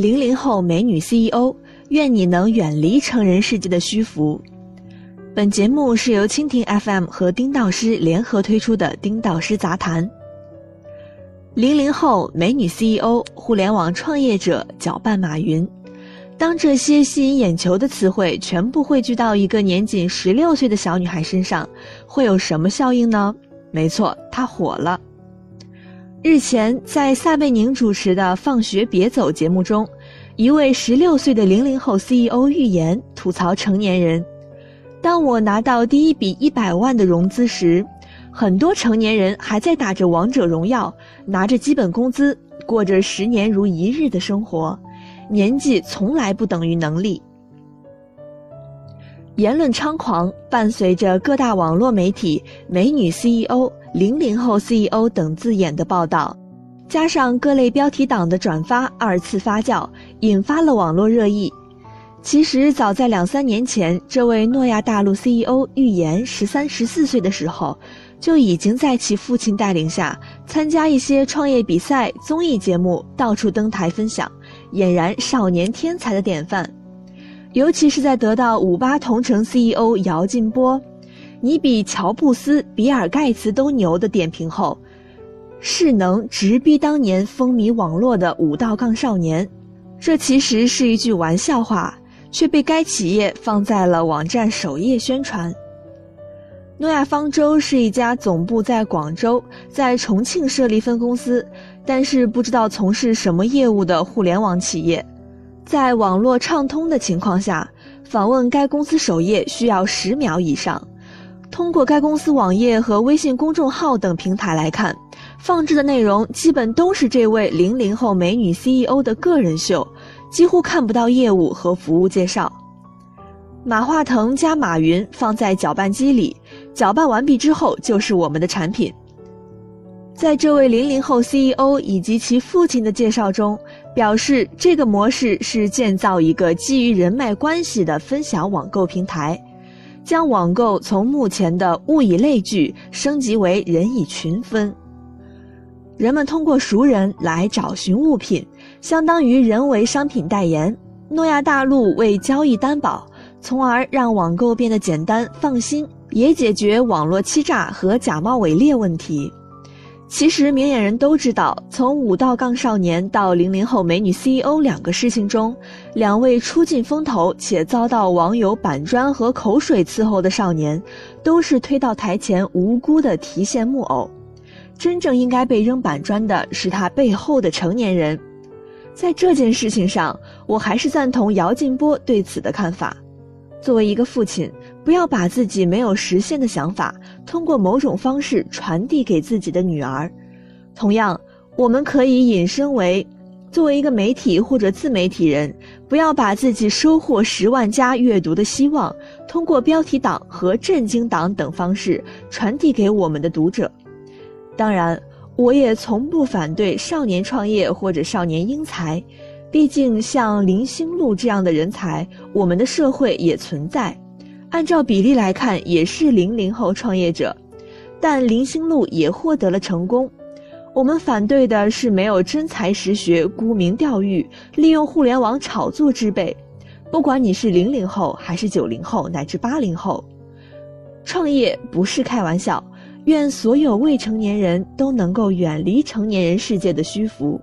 零零后美女 CEO，愿你能远离成人世界的虚浮。本节目是由蜻蜓 FM 和丁道师联合推出的《丁道师杂谈》。零零后美女 CEO，互联网创业者搅拌马云。当这些吸引眼球的词汇全部汇聚到一个年仅十六岁的小女孩身上，会有什么效应呢？没错，她火了。日前，在撒贝宁主持的《放学别走》节目中，一位十六岁的零零后 CEO 预言吐槽成年人：“当我拿到第一笔一百万的融资时。”很多成年人还在打着王者荣耀，拿着基本工资，过着十年如一日的生活。年纪从来不等于能力。言论猖狂，伴随着各大网络媒体“美女 CEO”“ 零零后 CEO” 等字眼的报道，加上各类标题党的转发，二次发酵，引发了网络热议。其实，早在两三年前，这位诺亚大陆 CEO 预言十三、十四岁的时候。就已经在其父亲带领下参加一些创业比赛、综艺节目，到处登台分享，俨然少年天才的典范。尤其是在得到五八同城 CEO 姚劲波“你比乔布斯、比尔盖茨都牛”的点评后，势能直逼当年风靡网络的五道杠少年。这其实是一句玩笑话，却被该企业放在了网站首页宣传。诺亚方舟是一家总部在广州、在重庆设立分公司，但是不知道从事什么业务的互联网企业。在网络畅通的情况下，访问该公司首页需要十秒以上。通过该公司网页和微信公众号等平台来看，放置的内容基本都是这位零零后美女 CEO 的个人秀，几乎看不到业务和服务介绍。马化腾加马云放在搅拌机里。搅拌完毕之后，就是我们的产品。在这位零零后 CEO 以及其父亲的介绍中，表示这个模式是建造一个基于人脉关系的分享网购平台，将网购从目前的物以类聚升级为人以群分。人们通过熟人来找寻物品，相当于人为商品代言。诺亚大陆为交易担保，从而让网购变得简单放心。也解决网络欺诈和假冒伪劣问题。其实明眼人都知道，从五道杠少年到零零后美女 CEO 两个事情中，两位出尽风头且遭到网友板砖和口水伺候的少年，都是推到台前无辜的提线木偶。真正应该被扔板砖的是他背后的成年人。在这件事情上，我还是赞同姚劲波对此的看法。作为一个父亲。不要把自己没有实现的想法通过某种方式传递给自己的女儿。同样，我们可以引申为：作为一个媒体或者自媒体人，不要把自己收获十万加阅读的希望通过标题党和震惊党等方式传递给我们的读者。当然，我也从不反对少年创业或者少年英才，毕竟像林星路这样的人才，我们的社会也存在。按照比例来看，也是零零后创业者，但林心路也获得了成功。我们反对的是没有真才实学、沽名钓誉、利用互联网炒作之辈。不管你是零零后还是九零后乃至八零后，创业不是开玩笑。愿所有未成年人都能够远离成年人世界的虚浮。